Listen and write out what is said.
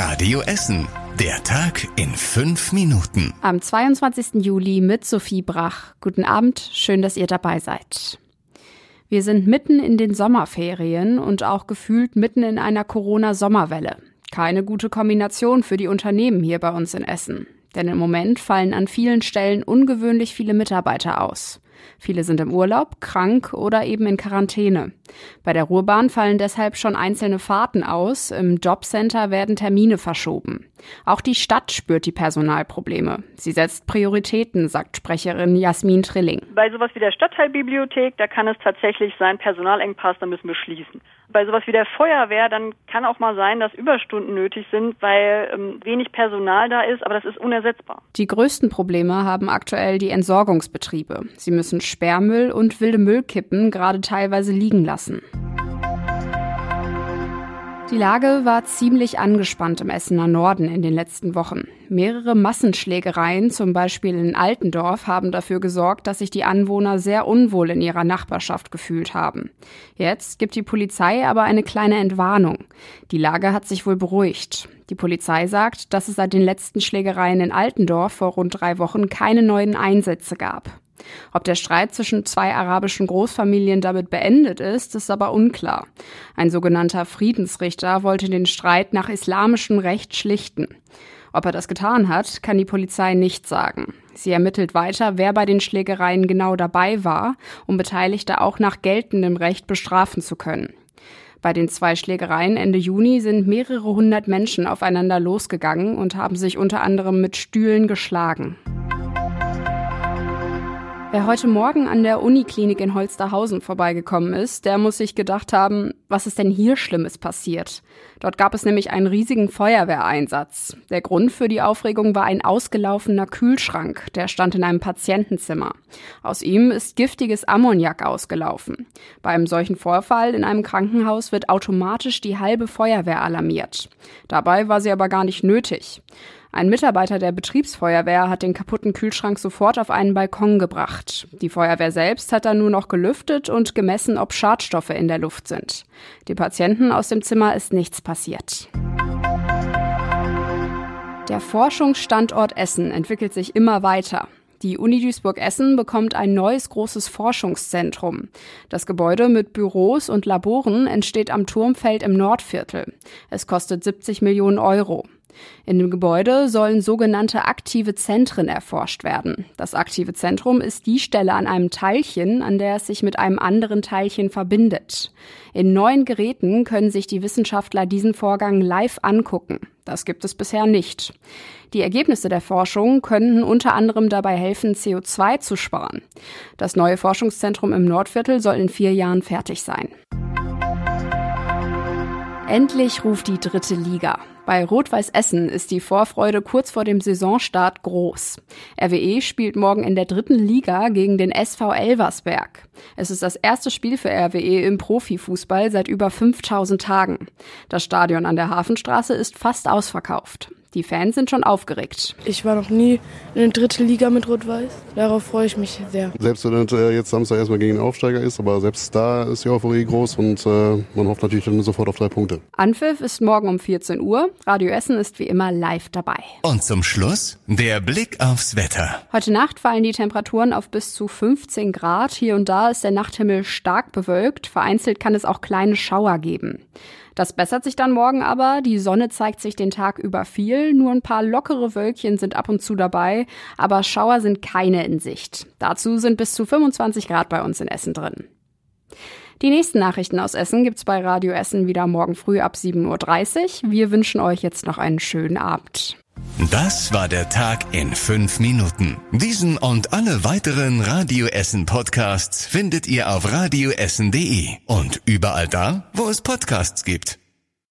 Radio Essen. Der Tag in fünf Minuten. Am 22. Juli mit Sophie Brach. Guten Abend, schön, dass ihr dabei seid. Wir sind mitten in den Sommerferien und auch gefühlt mitten in einer Corona-Sommerwelle. Keine gute Kombination für die Unternehmen hier bei uns in Essen. Denn im Moment fallen an vielen Stellen ungewöhnlich viele Mitarbeiter aus. Viele sind im Urlaub, krank oder eben in Quarantäne. Bei der Ruhrbahn fallen deshalb schon einzelne Fahrten aus. Im Jobcenter werden Termine verschoben. Auch die Stadt spürt die Personalprobleme. Sie setzt Prioritäten, sagt Sprecherin Jasmin Trilling. Bei sowas wie der Stadtteilbibliothek, da kann es tatsächlich sein, Personalengpass, da müssen wir schließen. Bei sowas wie der Feuerwehr, dann kann auch mal sein, dass Überstunden nötig sind, weil ähm, wenig Personal da ist, aber das ist unersetzbar. Die größten Probleme haben aktuell die Entsorgungsbetriebe. Sie müssen Sperrmüll und wilde Müllkippen gerade teilweise liegen lassen. Die Lage war ziemlich angespannt im Essener Norden in den letzten Wochen. Mehrere Massenschlägereien, zum Beispiel in Altendorf, haben dafür gesorgt, dass sich die Anwohner sehr unwohl in ihrer Nachbarschaft gefühlt haben. Jetzt gibt die Polizei aber eine kleine Entwarnung. Die Lage hat sich wohl beruhigt. Die Polizei sagt, dass es seit den letzten Schlägereien in Altendorf vor rund drei Wochen keine neuen Einsätze gab. Ob der Streit zwischen zwei arabischen Großfamilien damit beendet ist, ist aber unklar. Ein sogenannter Friedensrichter wollte den Streit nach islamischem Recht schlichten. Ob er das getan hat, kann die Polizei nicht sagen. Sie ermittelt weiter, wer bei den Schlägereien genau dabei war, um Beteiligte auch nach geltendem Recht bestrafen zu können. Bei den zwei Schlägereien Ende Juni sind mehrere hundert Menschen aufeinander losgegangen und haben sich unter anderem mit Stühlen geschlagen. Wer heute Morgen an der Uniklinik in Holsterhausen vorbeigekommen ist, der muss sich gedacht haben, was ist denn hier Schlimmes passiert? Dort gab es nämlich einen riesigen Feuerwehreinsatz. Der Grund für die Aufregung war ein ausgelaufener Kühlschrank, der stand in einem Patientenzimmer. Aus ihm ist giftiges Ammoniak ausgelaufen. Bei einem solchen Vorfall in einem Krankenhaus wird automatisch die halbe Feuerwehr alarmiert. Dabei war sie aber gar nicht nötig. Ein Mitarbeiter der Betriebsfeuerwehr hat den kaputten Kühlschrank sofort auf einen Balkon gebracht. Die Feuerwehr selbst hat dann nur noch gelüftet und gemessen, ob Schadstoffe in der Luft sind. Dem Patienten aus dem Zimmer ist nichts passiert. Der Forschungsstandort Essen entwickelt sich immer weiter. Die Uni Duisburg-Essen bekommt ein neues großes Forschungszentrum. Das Gebäude mit Büros und Laboren entsteht am Turmfeld im Nordviertel. Es kostet 70 Millionen Euro. In dem Gebäude sollen sogenannte aktive Zentren erforscht werden. Das aktive Zentrum ist die Stelle an einem Teilchen, an der es sich mit einem anderen Teilchen verbindet. In neuen Geräten können sich die Wissenschaftler diesen Vorgang live angucken. Das gibt es bisher nicht. Die Ergebnisse der Forschung könnten unter anderem dabei helfen, CO2 zu sparen. Das neue Forschungszentrum im Nordviertel soll in vier Jahren fertig sein. Endlich ruft die dritte Liga. Bei Rot-Weiß Essen ist die Vorfreude kurz vor dem Saisonstart groß. RWE spielt morgen in der dritten Liga gegen den SV Elversberg. Es ist das erste Spiel für RWE im Profifußball seit über 5000 Tagen. Das Stadion an der Hafenstraße ist fast ausverkauft. Die Fans sind schon aufgeregt. Ich war noch nie in der dritten Liga mit Rot-Weiß. Darauf freue ich mich sehr. Selbst wenn es äh, jetzt Samstag erstmal gegen den Aufsteiger ist, aber selbst da ist die Euphorie groß und äh, man hofft natürlich dann sofort auf drei Punkte. Anpfiff ist morgen um 14 Uhr. Radio Essen ist wie immer live dabei. Und zum Schluss der Blick aufs Wetter. Heute Nacht fallen die Temperaturen auf bis zu 15 Grad. Hier und da ist der Nachthimmel stark bewölkt. Vereinzelt kann es auch kleine Schauer geben. Das bessert sich dann morgen aber. Die Sonne zeigt sich den Tag über viel. Nur ein paar lockere Wölkchen sind ab und zu dabei, aber Schauer sind keine in Sicht. Dazu sind bis zu 25 Grad bei uns in Essen drin. Die nächsten Nachrichten aus Essen gibt's bei Radio Essen wieder morgen früh ab 7.30 Uhr. Wir wünschen euch jetzt noch einen schönen Abend. Das war der Tag in fünf Minuten. Diesen und alle weiteren Radio Essen Podcasts findet ihr auf radioessen.de und überall da, wo es Podcasts gibt.